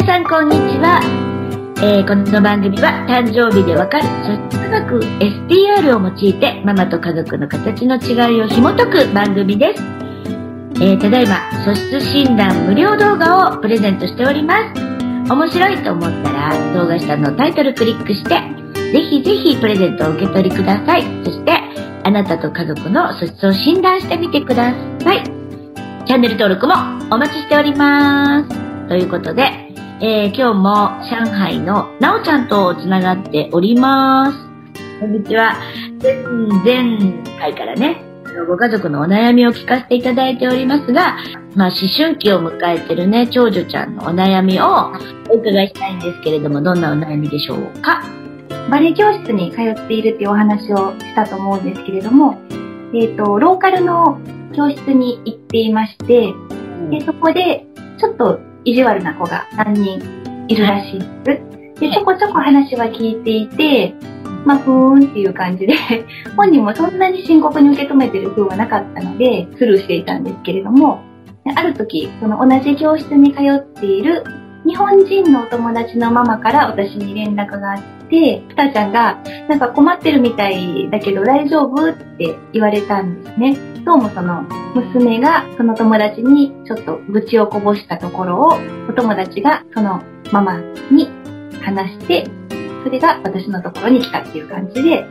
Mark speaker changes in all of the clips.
Speaker 1: 皆さんこんにちは、えー、この番組は誕生日でわかる素質学 STR を用いてママと家族の形の違いを紐解く番組です、えー、ただいま素質診断無料動画をプレゼントしております。面白いと思ったら動画下のタイトルクリックしてぜひぜひプレゼントを受け取りください。そしてあなたと家族の素質を診断してみてください。チャンネル登録もお待ちしております。ということでえー、今日も上海のなおちゃんとつながっております。こんにちは。前々回からね、ご家族のお悩みを聞かせていただいておりますが、まあ思春期を迎えてるね、長女ちゃんのお悩みをお伺いしたいんですけれども、どんなお悩みでしょうか？
Speaker 2: バレエ教室に通っているっていうお話をしたと思うんですけれども、えっ、ー、と、ローカルの教室に行っていまして、でそこでちょっと意地悪な子が3人いるらしいです。で、ちょこちょこ話は聞いていて、まあ、ふーんっていう感じで、本人もそんなに深刻に受け止めてる風はなかったので、スルーしていたんですけれども、ある時、その同じ教室に通っている日本人のお友達のママから私に連絡があって、ふたちゃんが、なんか困ってるみたいだけど大丈夫って言われたんですね。どうもその娘がその友達にちょっと愚痴をこぼしたところをお友達がそのママに話して、それが私のところに来たっていう感じで、で、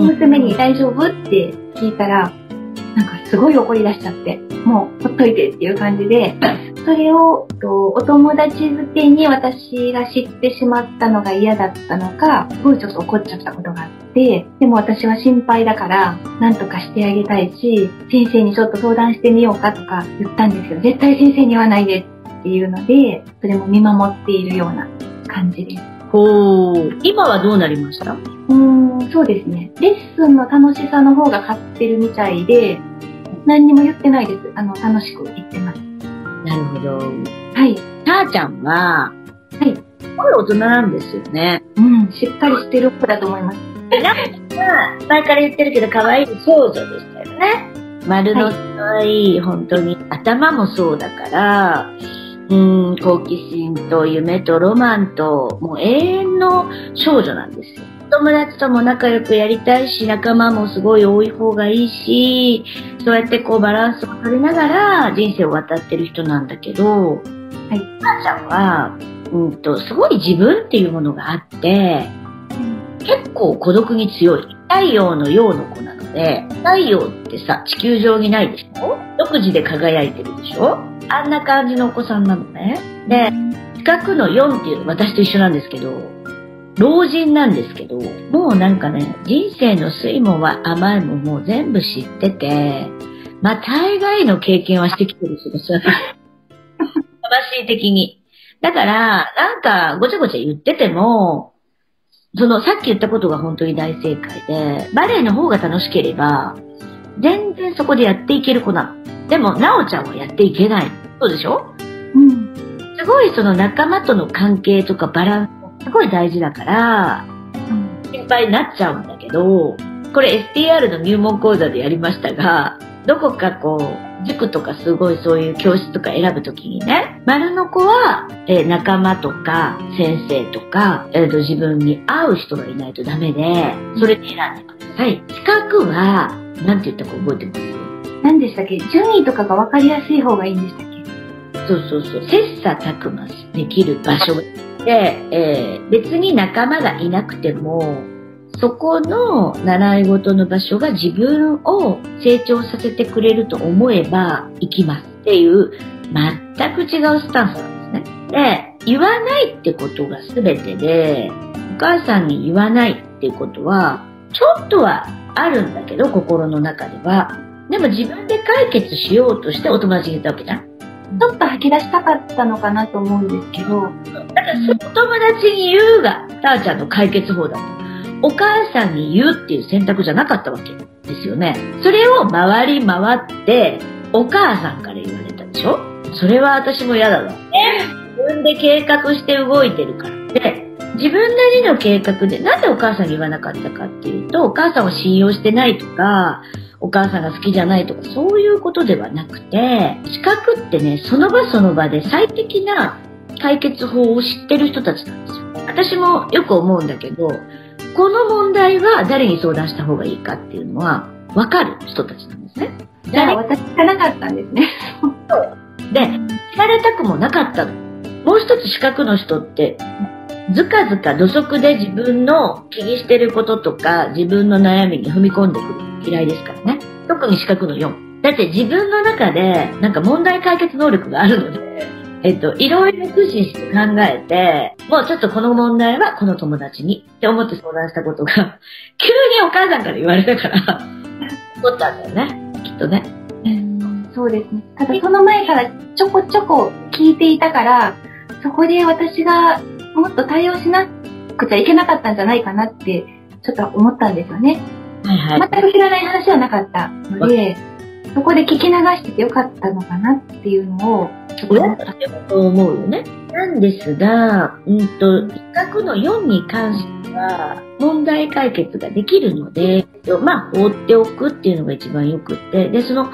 Speaker 2: 娘に大丈夫って聞いたら、なんかすごい怒り出しちゃって、もうほっといてっていう感じで、それをお友達づてに私が知ってしまったのが嫌だったのか、すごいちょっと怒っちゃったことがあって、でも私は心配だから、なんとかしてあげたいし、先生にちょっと相談してみようかとか言ったんですよ。絶対先生に言わないでっていうので、それも見守っているような感じです。
Speaker 1: ほう。今はどうなりました？う
Speaker 2: ーん、そうですね。レッスンの楽しさの方が勝ってるみたいで、何にも言ってないです。あの、楽しく言ってます。
Speaker 1: なるほど。
Speaker 2: はい。
Speaker 1: たーちゃんは、はい。すごい大人なんですよね。
Speaker 2: うん、しっかりしてる子だと思います。
Speaker 1: なんか、前から言ってるけど、可愛い少女でしたよね。丸の可愛い、本当に。頭もそうだから、うん、好奇心と夢とロマンと、もう永遠の少女なんですよ。友達とも仲良くやりたいし、仲間もすごい多い方がいいし、そうやってこうバランスを取りながら人生を渡ってる人なんだけど、はい、母ちゃんは、うんと、すごい自分っていうものがあって、結構孤独に強い。太陽の陽の子なので、太陽ってさ、地球上にないでしょ？独自で輝いてるでしょ？あんな感じのお子さんなのね。で、四角の4っていうの私と一緒なんですけど、老人なんですけど、もうなんかね、人生の酸いもは甘いももう全部知ってて、まあ大概の経験はしてきてる人です。魂的に。だから、なんかごちゃごちゃ言ってても、そのさっき言ったことが本当に大正解で、バレエの方が楽しければ、全然そこでやっていける子なの。でも、なおちゃんはやっていけない。そうでしょ？うん。すごいその仲間との関係とかバランスすごい大事だから、心配になっちゃうんだけど、これ STR の入門講座でやりましたが、どこかこう、塾とかすごいそういう教室とか選ぶときにね、丸の子は、えー、仲間とか先生とか、えー、と自分に合う人がいないとダメで、それで選んでください。四角は、なんて言ったか覚えてます？
Speaker 2: 何でしたっけ？順位とかが分かりやすい方がいいんでしたっ
Speaker 1: け？そうそうそう。切磋琢磨できる場所で、えー、別に仲間がいなくても、そこの習い事の場所が自分を成長させてくれると思えば行きますっていう全く違うスタンスなんですね。で、言わないってことが全てで、お母さんに言わないっていうことは、ちょっとはあるんだけど、心の中では。でも自分で解決しようとしてお友達に言ったわけじゃん。
Speaker 2: ちょっと吐き出したかったのかなと思うんですけど。
Speaker 1: だからその友達に言うが、たーちゃんの解決法だと。お母さんに言うっていう選択じゃなかったわけですよね。それを回り回って、お母さんから言われたでしょ？それは私も嫌だわ。自分で計画して動いてるから。で、自分なりの計画で、なんでお母さんに言わなかったかっていうと、お母さんを信用してないとか、お母さんが好きじゃないとか、そういうことではなくて、資格ってね、その場その場で最適な解決法を知ってる人たちなんですよ。私もよく思うんだけど、この問題は誰に相談した方がいいかっていうのは分かる人たちなんですね。
Speaker 2: じゃあ私知らなかったんですね。
Speaker 1: で、知られたくもなかったの。もう一つ資格の人って、ずかずか土足で自分の気にしてることとか、自分の悩みに踏み込んでくる嫌いですからね。特に資格の4。だって自分の中で、なんか問題解決能力があるので、えっと、いろいろ駆使して考えて、もうちょっとこの問題はこの友達にって思って相談したことが、急にお母さんから言われたから、怒ったんだよね。きっとね。
Speaker 2: そうですね。ただその前からちょこちょこ聞いていたから、そこで私がもっと対応しなくちゃいけなかったんじゃないかなって、ちょっと思ったんですよね。
Speaker 1: はいはい。
Speaker 2: 全く知らない話はなかったので、そこで聞き流しててよかったのかなっていうのを、ちょっと思
Speaker 1: 親
Speaker 2: った。
Speaker 1: と思うよね。なんですが、うんと、比較の4に関しては、問題解決ができるので、まあ、放っておくっていうのが一番よくって、で、その、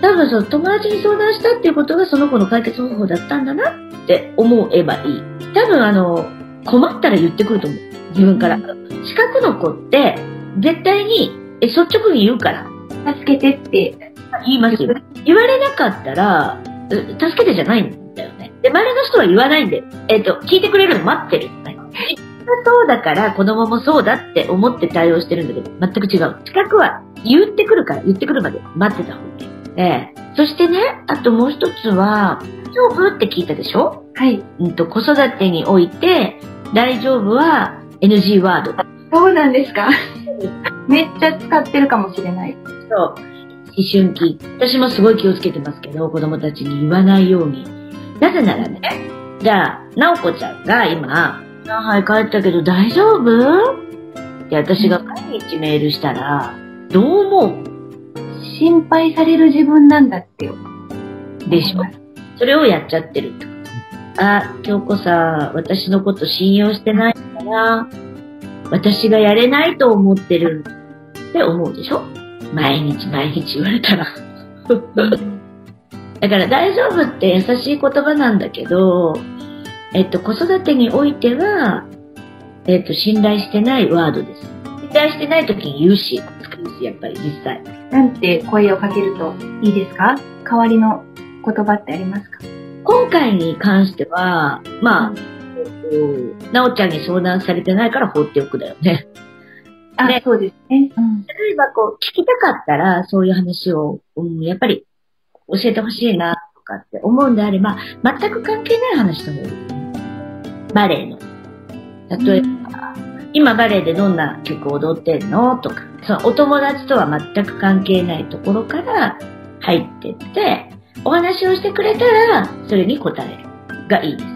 Speaker 1: 多分その友達に相談したっていうことがその子の解決方法だったんだなって思えばいい。多分あの、困ったら言ってくると思う。自分から。資格の子って、絶対に、え、率直に言うから。
Speaker 2: 助けてって
Speaker 1: 言いますよ。言われなかったら、う助けてじゃないんだよね。で、周りの人は言わないんで、えっ、と、聞いてくれるの待ってる。そうだから子供もそうだって思って対応してるんだけど、全く違う。資格は言ってくるから、言ってくるまで待ってた方がいい。ええそしてね、あともう一つは、大丈夫？って聞いたでしょ？
Speaker 2: はい。
Speaker 1: うんと、子育てにおいて、大丈夫は NG ワード。
Speaker 2: そうなんですか？めっちゃ使ってるかもしれない。
Speaker 1: そう。思春期。私もすごい気をつけてますけど、子供たちに言わないように。なぜならね、じゃあ、なおこちゃんが今、上海帰ったけど大丈夫？って私が毎日メールしたら、どう思う？
Speaker 2: 心配される自分なんだってよ。
Speaker 1: でしょ？それをやっちゃってると。あ、京子さん、私のこと信用してないから、私がやれないと思ってるって思うでしょ？毎日毎日言われたら。だから大丈夫って優しい言葉なんだけど、えっと、子育てにおいては、えっと、信頼してないワードです。信頼してない時に言うし、使うし、やっぱり実際。
Speaker 2: なんて声をかけるといいですか？代わりの言葉ってありますか？
Speaker 1: 今回に関しては、まあ、えっと、なおちゃんに相談されてないから放っておくだよね。
Speaker 2: あ、
Speaker 1: ね
Speaker 2: そうですね。うん。
Speaker 1: 例えばこう、聞きたかったら、そういう話を、うん、やっぱり教えてほしいな、とかって思うんであれば、全く関係ない話の方がいいですね。バレエの。例えば、今バレエでどんな曲を踊ってんのとか、そのお友達とは全く関係ないところから入ってって、お話をしてくれたら、それに答える。がいいです。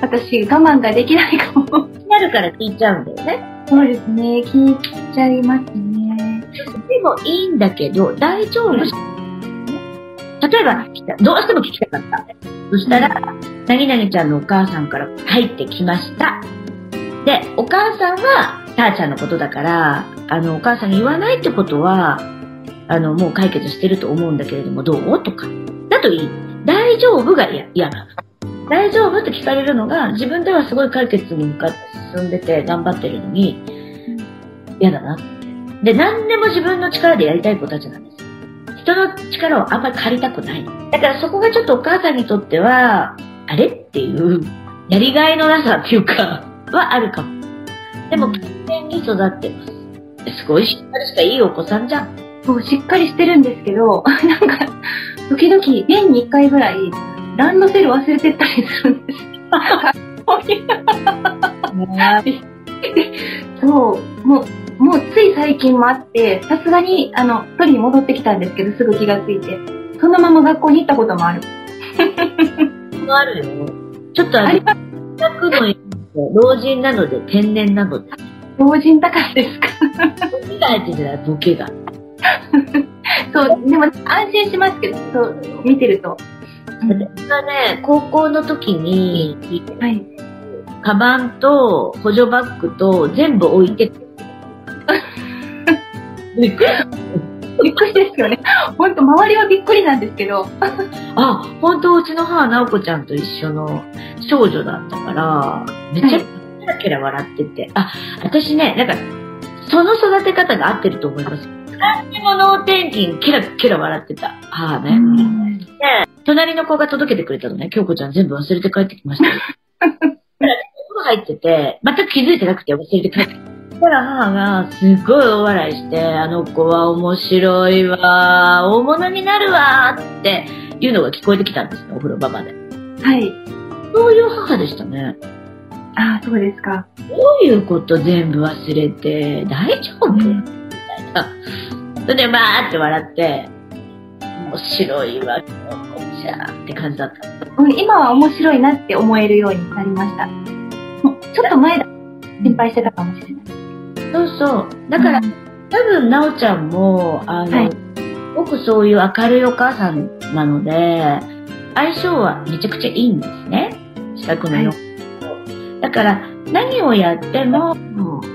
Speaker 2: 私、我慢ができないかも。
Speaker 1: なるから聞いちゃうんだよね。
Speaker 2: そうですね。聞いちゃいますね。
Speaker 1: でもいいんだけど、大丈夫。例えば、どうしても聞きたかった。そしたら、何々ちゃんのお母さんから入ってきました。で、お母さんは、たーちゃんのことだから、あの、お母さんに言わないってことは、あの、もう解決してると思うんだけれども、どう？とか。だといい。大丈夫が嫌嫌なの。大丈夫って聞かれるのが、自分ではすごい解決に向かって進んでて頑張ってるのに、嫌だなって。で、何でも自分の力でやりたい子たちなんですよ。人の力をあんまり借りたくない。だからそこがちょっとお母さんにとっては、あれっていう、やりがいのなさっていうか、はあるかも。でも、健全に育ってます。すごいしっかりしたいいお子さんじゃん。
Speaker 2: そう、しっかりしてるんですけど、なんか、時々、年に1回ぐらい、ランドセル忘れてったりするんです。そう、もう、もうつい最近もあって、さすがに、あの、取りに戻ってきたんですけど、すぐ気がついて。そのまま学校に行ったこともある。
Speaker 1: あるよ。ちょっとあれ、学の老人なので天然なので、
Speaker 2: 老人だからですか？
Speaker 1: ボケが入ってるじゃない、ボケが。
Speaker 2: でも安心しますけど、そう、見てると。
Speaker 1: 私がね、高校の時に、
Speaker 2: はい。
Speaker 1: カバンと補助バッグと全部置いてく びっくり
Speaker 2: びっくりですよね。本当周りはびっくりなんですけど。
Speaker 1: あ、本当うちの母、直子ちゃんと一緒の少女だったから、めっちゃ
Speaker 2: はい
Speaker 1: ケラケラ笑ってて。あ、私ね、なんか、その育て方が合ってると思います。何にも脳天気ケラケラ笑ってた。母ね。
Speaker 2: うん
Speaker 1: 隣の子が届けてくれたのね。京子ちゃん全部忘れて帰ってきました 入ってて、全く気づいてなくて忘れて帰ってきた。たら母がすっごい大笑いして、あの子は面白いわ、大物になるわっていうのが聞こえてきたんですね、お風呂場まで。
Speaker 2: はい。
Speaker 1: そういう母でしたね。
Speaker 2: ああ、そうですか。
Speaker 1: どういうこと全部忘れて、大丈夫、みたいな。それで、まーって笑って、面白いわ、京子ちゃんって感じだった。
Speaker 2: うん今は面白いなって思えるようになりました。もうちょっと前だ心配してたかもしれない。
Speaker 1: そうそう。だから、
Speaker 2: うん
Speaker 1: 多分、なおちゃんも、あの、
Speaker 2: はい
Speaker 1: すごくそういう明るいお母さんなので、相性はめちゃくちゃいいんですね。近くのよ、だから、何をやっても、えー、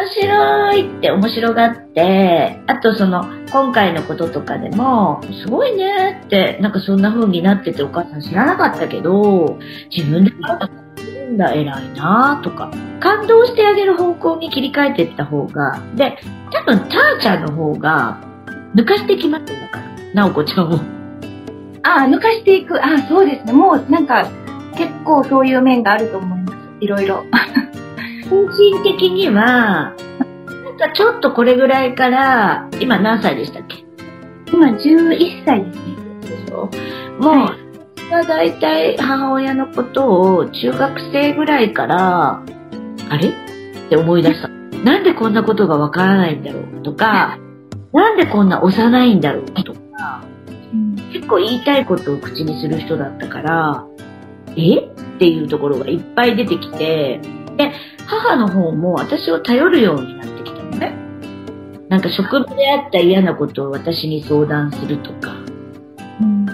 Speaker 1: 面白いって面白がって、あとその、今回のこととかでも、すごいねって、なんかそんな風になっててお母さん知らなかったけど、自分でやってるんだ、偉いなとか、感動してあげる方向に切り替えていった方が、で、多分、たーちゃんの方が、抜かしてきますよ、だから。なおこちゃんを。
Speaker 2: ああ、抜かしていく。ああ、そうですね。もうなんか、結構そういう面があると思います。いろいろ。
Speaker 1: 精神的には、なんかちょっとこれぐらいから、今何歳でしたっけ？
Speaker 2: 今11歳ですね。
Speaker 1: でしょもう、
Speaker 2: は
Speaker 1: 私は大体母親のことを中学生ぐらいから、あれ？って思い出した。なんでこんなことがわからないんだろうとか、なんでこんな幼いんだろうとか、
Speaker 2: うん。
Speaker 1: 結構言いたいことを口にする人だったから、え？っていうところがいっぱい出てきて、で、母の方も私を頼るようになってきたのね。なんか職場であった嫌なことを私に相談するとか、
Speaker 2: うん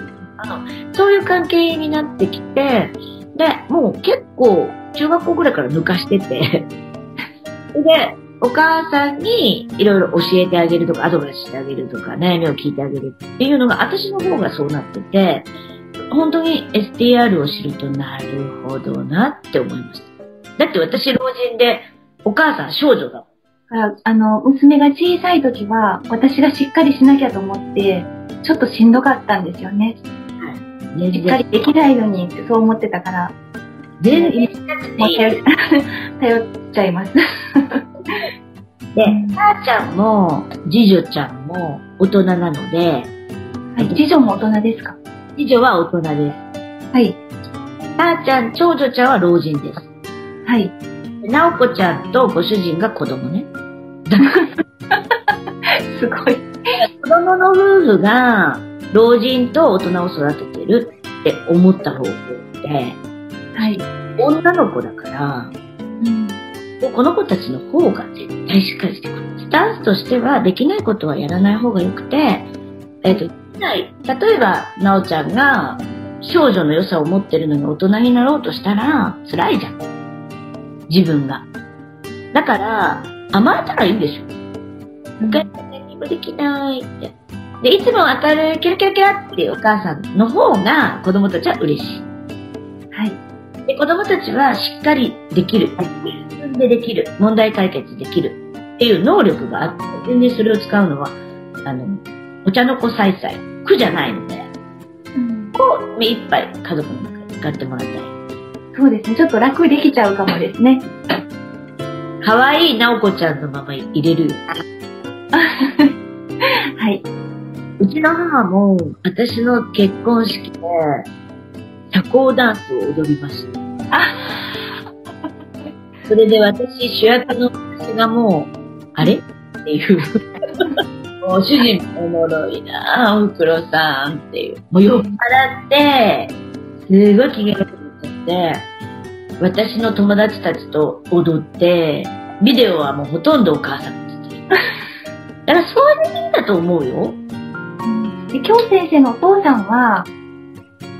Speaker 1: そういう関係になってきて、で、もう結構中学校ぐらいから抜かしてて、で、お母さんにいろいろ教えてあげるとか、アドバイスしてあげるとか、悩みを聞いてあげるっていうのが、私の方がそうなってて、本当に STR を知るとなるほどなって思いました。だって私老人で、お母さん少女だもん。
Speaker 2: だから、あの、娘が小さい時は、私がしっかりしなきゃと思って、ちょっとしんどかったんですよね。
Speaker 1: 全
Speaker 2: しっかりできないのにってそう思ってたから、
Speaker 1: 全然
Speaker 2: 頼り頼っちゃいます。
Speaker 1: で、母ちゃんも、次女ちゃんも大人なので、
Speaker 2: はい、次女も大人ですか？
Speaker 1: 次女は大人です。
Speaker 2: はい、
Speaker 1: 母ちゃん、長女ちゃんは老人です。
Speaker 2: はい。
Speaker 1: なおこちゃんとご主人が子供ね。
Speaker 2: すごい。
Speaker 1: 子供の夫婦が老人と大人を育ててるって思った方法って、
Speaker 2: はい。
Speaker 1: 女の子だから、
Speaker 2: うん
Speaker 1: この子たちの方が絶対しっかりしてくる。スタンスとしては、できないことはやらない方がよくて、えっ、と、できない。例えば、なおちゃんが少女の良さを持ってるのに大人になろうとしたら、辛いじゃん。自分が。だから、甘えたらいいんでしょ。他に何もできないって。で、いつも明るい、キラキラキラっていうお母さんの方が子供たちは嬉しい。
Speaker 2: はい。
Speaker 1: で、子供たちはしっかりできる。自分でできる。問題解決できる。っていう能力があって、全然それを使うのは、あの、お茶の子さいさい。苦じゃないので、
Speaker 2: うん
Speaker 1: こう、目いっぱい家族の中で使ってもらいたい。
Speaker 2: そうですね。ちょっと楽できちゃうかもですね。
Speaker 1: 可愛いなおこちゃんのまま入れるよ。
Speaker 2: はい。
Speaker 1: うちの母も、私の結婚式で、社交ダンスを踊りました。
Speaker 2: あ、
Speaker 1: それで私、主役の私がもう、あれ？っていう。もう主人もおもろいなぁ、おふくろさんっていう。もう酔っ払って、すごい機嫌よくて、私の友達たちと踊って、ビデオはもうほとんどお母さんが撮ってる。だからそういう意味だと思うよ。
Speaker 2: で京先生のお父さんは、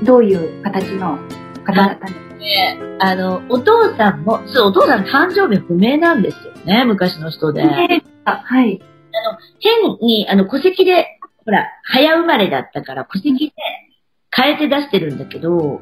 Speaker 2: どういう形の方だったんですか？
Speaker 1: あの、お父さんも、そう、お父さん誕生日不明なんですよね、昔の人で。
Speaker 2: えーあはい。
Speaker 1: あの、変に、あの、戸籍で、ほら、早生まれだったから、戸籍で変えて出してるんだけど、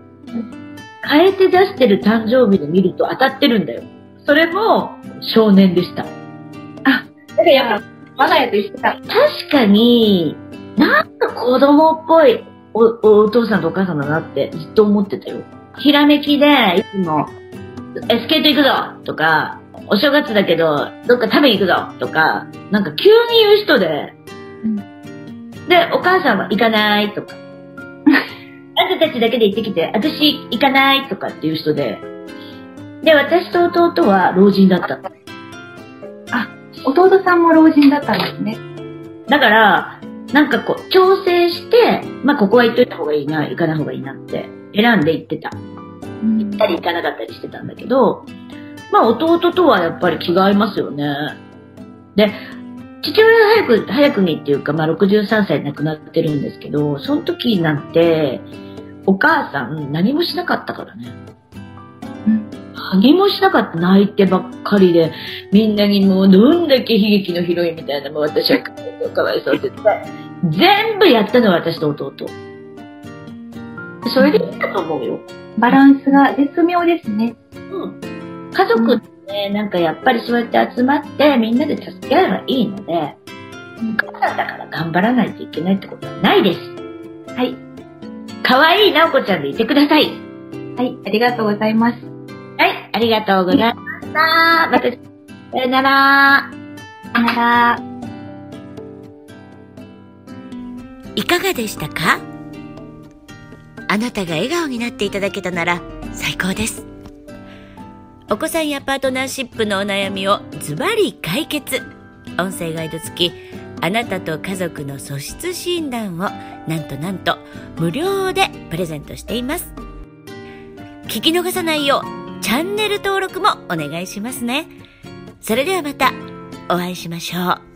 Speaker 1: 変えて出してる誕生日で見ると当たってるんだよ。それも少年でした。
Speaker 2: あ、だからやっぱ、我が家と一緒だ。
Speaker 1: 確かに、なんか子供っぽいおお父さんとお母さんだなってずっと思ってたよ。ひらめきで、いつも、えスケート行くぞとか、お正月だけど、どっか食べに行くぞとか、なんか急に言う人で、
Speaker 2: うん
Speaker 1: で、お母さんは行かないとか、あんたたちだけで行ってきて、私行かないとかっていう人で、で、私と弟は老人だった。
Speaker 2: 弟さんも老人だったんですね。
Speaker 1: だから、なんかこう、調整して、まあ、ここは行っといた方がいいな、行かない方がいいなって、選んで行ってた。
Speaker 2: うん
Speaker 1: 行ったり行かなかったりしてたんだけど、まあ、弟とはやっぱり気が合いますよね。で、父親は早く、早くにっていうか、まあ、63歳で亡くなってるんですけど、その時なんて、お母さん何もしなかったからね。
Speaker 2: うん
Speaker 1: 何もしなかった。泣いてばっかりで、みんなにもうどんだけ悲劇のヒロインみたいな、もう私はかわいそうって言って、全部やったのは私と弟。それでいいんだと思うよ。
Speaker 2: バランスが絶妙ですね。
Speaker 1: うん。家族ってね、なんかやっぱりそうやって集まってみんなで助け合えばいいので、
Speaker 2: うん
Speaker 1: お母さんだから頑張らないといけないってことはないです。
Speaker 2: はい。
Speaker 1: 可愛いなおこちゃんでいてください。
Speaker 2: はい、ありがとうございます。
Speaker 1: はい、ありがとうございました。また、さよなら。
Speaker 2: さよなら。
Speaker 3: いかがでしたか？あなたが笑顔になっていただけたなら最高です。お子さんやパートナーシップのお悩みをズバリ解決。音声ガイド付き、あなたと家族の素質診断をなんとなんと無料でプレゼントしています。聞き逃さないようチャンネル登録もお願いしますね。それではまたお会いしましょう。